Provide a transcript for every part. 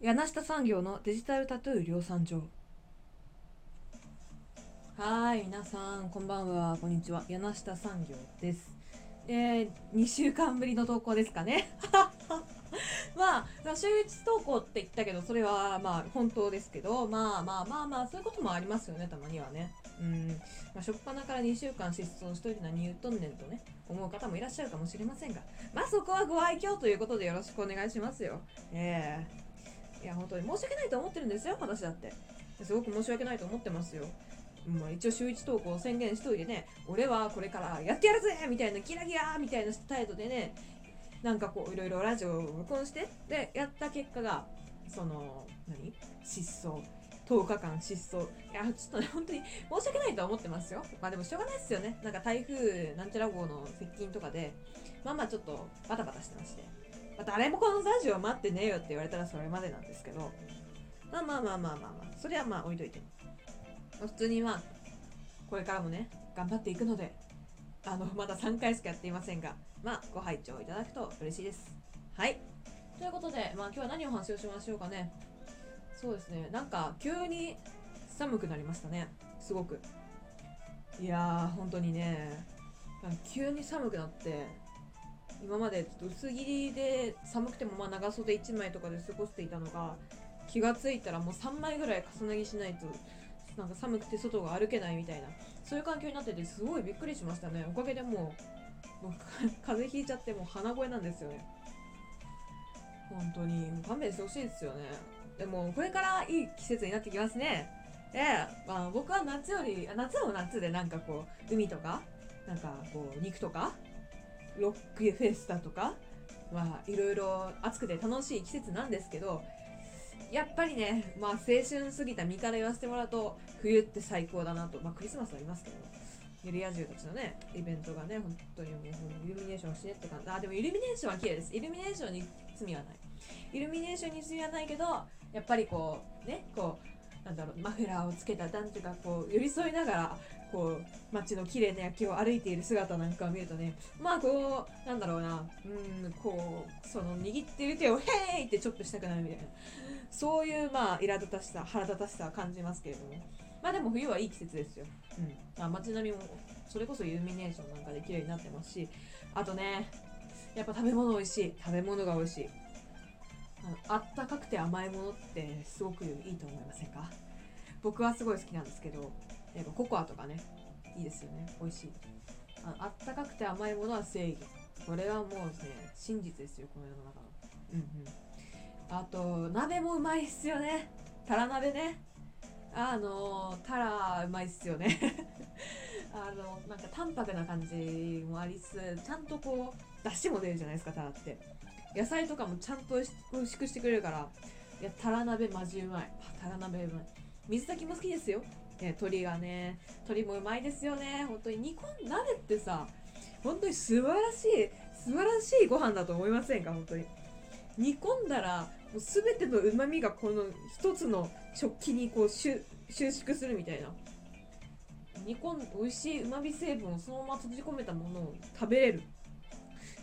柳下産業のデジタルタトゥー量産場。はい皆さんこんばんは。こんにちは。柳下産業です。えー、2週間ぶりの投稿ですかね。まあ週1投稿って言ったけどそれはまあ本当ですけどまあまあまあまあそういうこともありますよねたまにはね。うん。まあ初っ端から2週間失踪しといて何言うとんねんとね思う方もいらっしゃるかもしれませんが。まあそこはご愛嬌ということでよろしくお願いしますよ。ええー。いや本当に申し訳ないと思ってるんですよ私だって。すごく申し訳ないと思ってますよ。まあ、一応週1投稿宣言しといてね俺はこれからやってやるぜみたいなギラギラみたいな態度でねなんかこういろいろラジオを録音してでやった結果がその何？失踪。10日間失踪。いやちょっとね本当に申し訳ないとは思ってますよ。まあでもしょうがないですよね。なんか台風なんちゃら号の接近とかでまあまあちょっとバタバタしてまして。まあ、誰もこのラジオ待ってねえよって言われたらそれまでなんですけど、まあまあまあまあまあまあ、それはまあ置いといて。まあ、普通にまあ、これからもね、頑張っていくので、あの、まだ3回しかやっていませんが、まあ、ご拝聴いただくと嬉しいです。はい。ということで、まあ今日は何を話をしましょうかね。そうですね、なんか急に寒くなりましたね。すごく。いやー、本当にね、急に寒くなって、今までちょっと薄着りで寒くてもまあ長袖1枚とかで過ごしていたのが気がついたらもう3枚ぐらい重ね着しないとなんか寒くて外が歩けないみたいなそういう環境になっててすごいびっくりしましたね。おかげでもうもう風邪ひいちゃってもう鼻声なんですよ。ね本当に。もう勘弁してほしいですよね。でもこれからいい季節になってきますね。で、まあ、僕は夏より夏は夏でなんかこう海とかなんかこう肉とかロックフェスタとか、まあ、いろいろ暑くて楽しい季節なんですけど、やっぱりね、まあ、青春過ぎた身から言わせてもらうと、冬って最高だなと。まあ、クリスマスありますけど、ユリア充たちのね、イベントがね、本当にもう、イルミネーションしてって感じ。あ、でもイルミネーションは綺麗です。イルミネーションに罪はない。イルミネーションに罪はないけど、やっぱりこう、ね、こう、なんだろうマフラーをつけた男女がこう寄り添いながらこう街の綺麗な夜景を歩いている姿なんかを見るとねまあこうなんだろうなうんこうその握ってる手を「ヘイ!」ってチョップしたくなるみたいな。そういうまあ苛立たしさ腹立たしさは感じますけれども。まあでも冬はいい季節ですよ、うん。あ、街並みもそれこそイルミネーションなんかで綺麗になってますしあとねやっぱ食べ物美味しい。食べ物が美味しい。あったかくて甘いものってすごくいいと思いませんか？僕はすごい好きなんですけどやっぱココアとかねいいですよね。美味しい。ああったかくて甘いものは正義。これはもうね真実ですよこの世の中の。うんうん。あと鍋もうまいっすよね。タラ鍋ね。あのタラうまいっすよね。あのなんか淡白な感じもありつつちゃんとこう出汁も出るじゃないですかタラって。野菜とかもちゃんと美味しくしてくれるからいやタラ鍋マジうまい。タラ鍋うまい。水炊きも好きですよ、ね、鶏がね。鶏もうまいですよね。本当に。煮込ん鍋ってさ本当に素晴らしい素晴らしいご飯だと思いませんか？本当に。煮込んだらもう全ての旨味がこの一つの食器にこう収縮するみたいな。煮込ん美味しい旨味成分をそのまま閉じ込めたものを食べれる。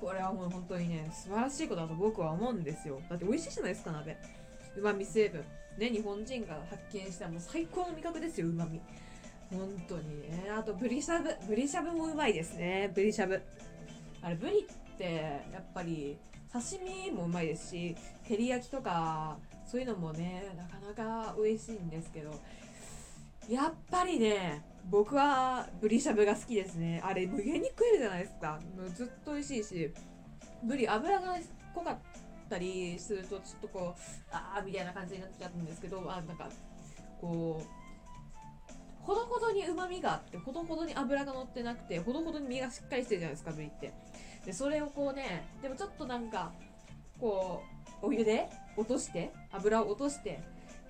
これはもう本当にね素晴らしいことだと僕は思うんですよ。だって美味しいじゃないですか鍋。うまみ成分。ね日本人が発見したもう最高の味覚ですようまみ本当に。ねあとブリしゃぶ。ブリしゃぶもうまいですね。ブリしゃぶ。あれブリってやっぱり刺身もうまいですし照り焼きとかそういうのもねなかなか美味しいんですけどやっぱりね僕はブリしゃぶが好きですね。あれ無限に食えるじゃないですか。もうずっと美味しいし。ブリ油が濃かったりするとちょっとこうああみたいな感じになっちゃうんですけど。あなんかこうほどほどにうまみがあってほどほどに油が乗ってなくてほどほどに身がしっかりしてるじゃないですかブリって。でそれをこうねでもちょっとなんかこうお湯で落として油を落として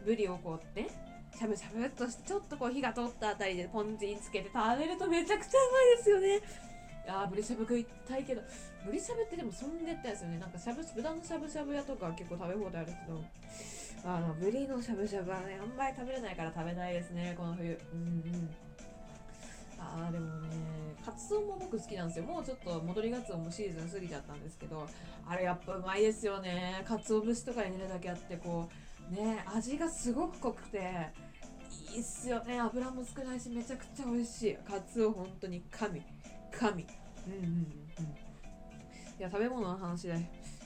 ブリをこうねしゃぶしゃぶっとしてちょっとこう火が通ったあたりでポン酢につけて食べるとめちゃくちゃうまいですよね。あーブリしゃぶ食いたいけど。ブリしゃぶってでもそんでったやつよね。なんかしゃぶ豚のしゃぶしゃぶ屋とか結構食べ放題あるけど。あのブリのしゃぶしゃぶはねあんまり食べれないから食べないですね。この冬。うんうん。あーでもねカツオも僕好きなんですよ。もうちょっと戻りガツオもシーズン過ぎちゃったんですけど。あれやっぱうまいですよね。かつお節とかに寝るだけあってこうね味がすごく濃くて。いいっすよね。油も少ないしめちゃくちゃ美味しい。カツオ本当に神。神。うんうんうん。いや食べ物の話で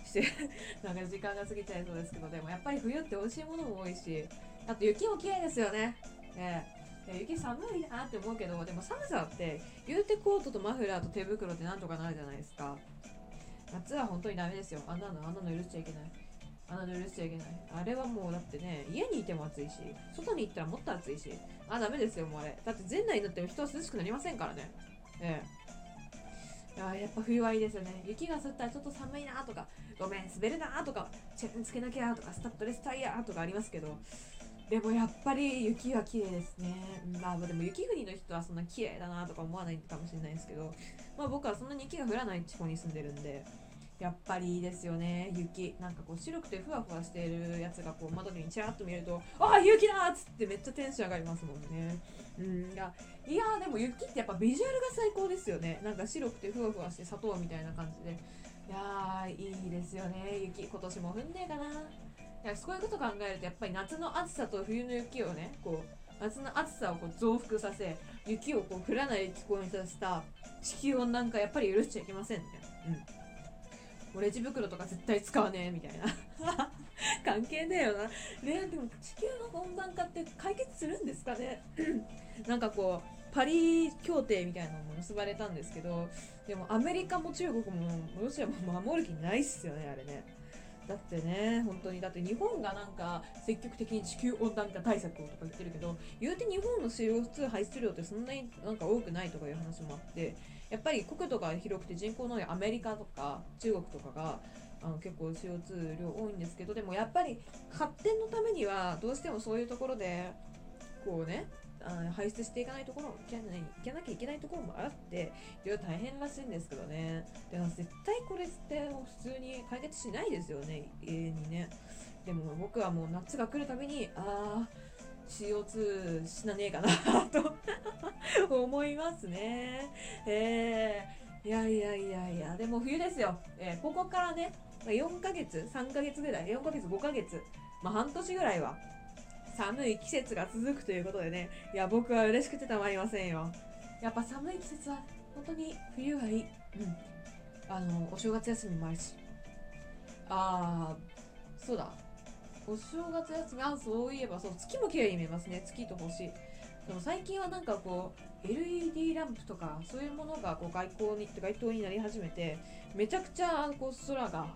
して なんか時間が過ぎちゃいそうですけどでもやっぱり冬って美味しいものも多いしあと雪も綺麗ですよね。ええ雪寒いなって思うけどでも寒さって言うてコートとマフラーと手袋ってなんとかなるじゃないですか。夏は本当にダメですよ。あんなのあんなの許しちゃいけない。あの許しちゃいけないあれはもうだってね家にいても暑いし外に行ったらもっと暑いしあダメですよもうあれ。だって全内になっても人は涼しくなりませんからね。ええ。いややっぱ冬はいいですよね。雪が降ったらちょっと寒いなとかごめん滑るなとかチェーンつけなきゃとかスタッドレスタイヤとかありますけどでもやっぱり雪は綺麗ですね。まあでも雪国の人はそんな綺麗だなとか思わないかもしれないですけど、まあ僕はそんなに雪が降らない地方に住んでるんで、やっぱりいいですよね、雪。なんかこう白くてふわふわしているやつがこう窓にちらっと見ると、ああ、雪だっつってめっちゃテンション上がりますもんね。うん、いや、いやでも雪ってやっぱビジュアルが最高ですよね。なんか白くてふわふわして砂糖みたいな感じで。いやー、いいですよね、雪。今年も降んねえかな。いやそういうこと考えるとやっぱり夏の暑さと冬の雪をねこう夏の暑さをこう増幅させ雪をこう降らない気候にさせた地球温暖化やっぱり許しちゃいけませんねうんレジ袋とか絶対使わねえみたいな。関係ねえよな。ねでも地球の温暖化って解決するんですかね？なんかこうパリ協定みたいなのも結ばれたんですけどでもアメリカも中国もロシアも守る気ないっすよねあれね。だってね本当に。だって日本がなんか積極的に地球温暖化対策をとか言ってるけど言うて日本の CO2 排出量ってそんなになんか多くないとかいう話もあってやっぱり国土が広くて人口の多いアメリカとか中国とかがあの結構 CO2 量多いんですけどでもやっぱり発展のためにはどうしてもそういうところでこうね排出していかないところもいけないいけなきゃいけないところもあっていろいろ大変らしいんですけどね。でも絶対これって普通に解決しないですよね永遠にね。でも僕はもう夏が来るたびにああ CO2 死なねえかなと思いますねえー、いやいやいやいやでも冬ですよ、えー、ここからね4ヶ月3ヶ月ぐらい4ヶ月5ヶ月まあ半年ぐらいは寒い季節が続くということでね、いや、僕は嬉しくてたまりませんよ。やっぱ寒い季節は本当に冬はいい。うん。あの、お正月休みもあるし。あー、そうだ。お正月休み、あ、そういえば、そう、月も綺麗に見えますね。月と星。でも最近はなんかこう、LED ランプとか、そういうものがこう外光に、街灯になり始めて、めちゃくちゃこう空が、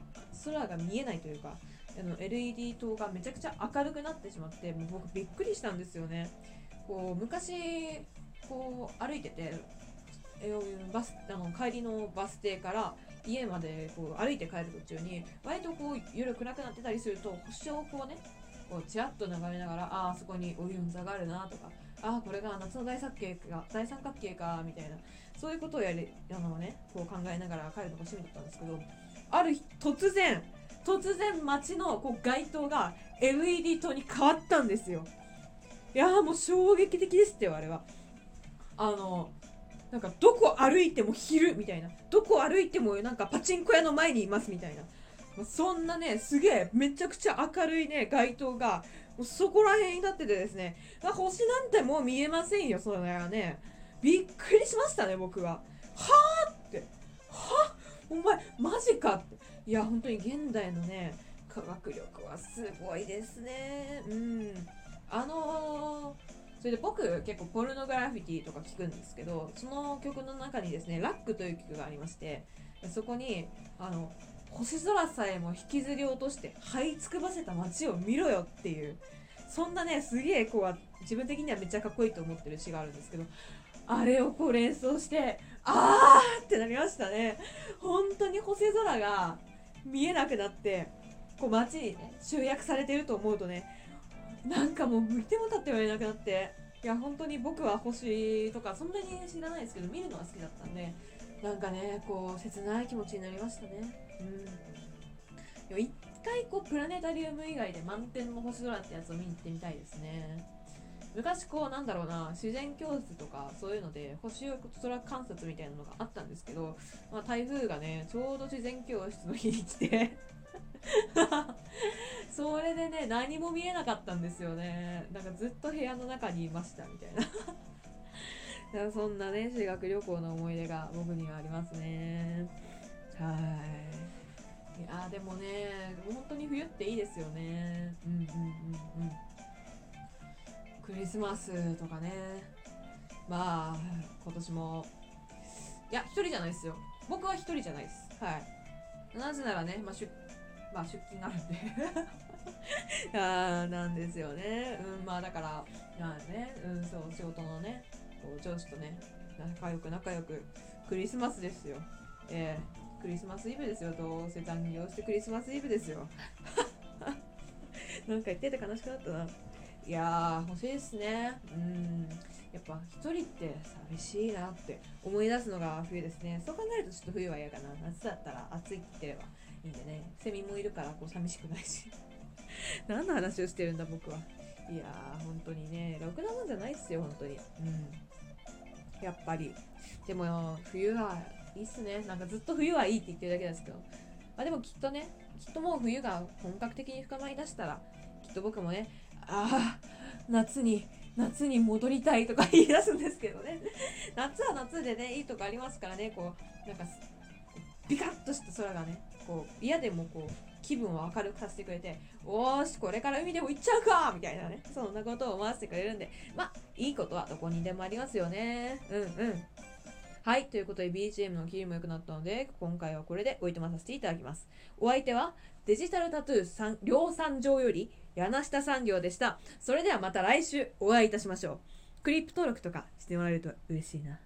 空が見えないというか、あの LED 灯がめちゃくちゃ明るくなってしまってもう僕びっくりしたんですよねこう昔こう歩いててバスあの帰りのバス停から家までこう歩いて帰る途中に割とこう夜暗くなってたりすると星をこうねこうちらっと眺めながらああそこにオリオン座があるなとかああこれが夏の大三角形か大三角形かみたいなそういうことをやりあのねこう考えながら帰るのが趣味だったんですけどある日突然突然街のこう街灯が LED 灯に変わったんですよ。いやもう衝撃的ですってよあれは。あのなんかどこ歩いても昼みたいな。どこ歩いてもなんかパチンコ屋の前にいますみたいな。そんなねすげえめちゃくちゃ明るいね街灯がもうそこら辺になっててですね。星なんてもう見えませんよそれはね。びっくりしましたね僕は。はあって。はお前マジかって。いや本当に現代のね科学力はすごいですね。うん。あのー、それで僕結構ポルノグラフィティとか聞くんですけどその曲の中にですねラックという曲がありましてそこにあの星空さえも引きずり落として這いつくばせた街を見ろよっていうそんなねすげえこう自分的にはめっちゃかっこいいと思ってる詩があるんですけどあれをこう連想してあーってなりましたね。本当に星空が見えなくなってこう街にね集約されてると思うとねなんかもう見ても立ってられなくなっていや本当に僕は星とかそんなに知らないですけど見るのが好きだったんでなんかねこう切ない気持ちになりましたね。うん。一回こうプラネタリウム以外で満天の星空ってやつを見に行ってみたいですね。昔こうなんだろうな自然教室とかそういうので星空観察みたいなのがあったんですけど、まあ、台風がねちょうど自然教室の日に来て それでね何も見えなかったんですよね。なんかずっと部屋の中にいましたみたいな。そんなね修学旅行の思い出が僕にはありますね。はい。いやでもね本当に冬っていいですよね。うんうんうんうん。クリスマスとかね。まあ今年も。いや一人じゃないですよ。僕は一人じゃないです。はい。なぜならね、まあ、出まあ出勤があるんで。あなんですよね。うんまあだからまあねうんそう仕事のねこう上司とね仲良く仲良くクリスマスですよ。えー、クリスマスイブですよ。どうせ残業してクリスマスイブですよ。なんか言ってて悲しくなったな。いやー欲しいですね。うん。やっぱ一人って寂しいなって思い出すのが冬ですね。そう考えるとちょっと冬は嫌かな。夏だったら暑いって言ってれば。いいんでねセミもいるからこう寂しくないし。何の話をしてるんだ僕は。いやー本当にねろくなもんじゃないっすよ本当に。うん。やっぱり。でも冬はいいっすね。なんかずっと冬はいいって言ってるだけですけど。まあでもきっとねきっともう冬が本格的に深まりだしたらきっと僕もねああ夏に夏に戻りたいとか 言い出すんですけどね。夏は夏でねいいとこありますからねこうなんかビカッとした空がねこう嫌でもこう気分を明るくさせてくれておーしこれから海でも行っちゃうか！みたいなねそんなことを思わせてくれるんでまあいいことはどこにでもありますよね。うんうん。はいということで BGM のキーも良くなったので今回はこれでおいとまさせていただきます。お相手はデジタルタトゥー量産上より柳下産業でした。それではまた来週お会いいたしましょう。クリップ登録とかしてもらえると嬉しいな。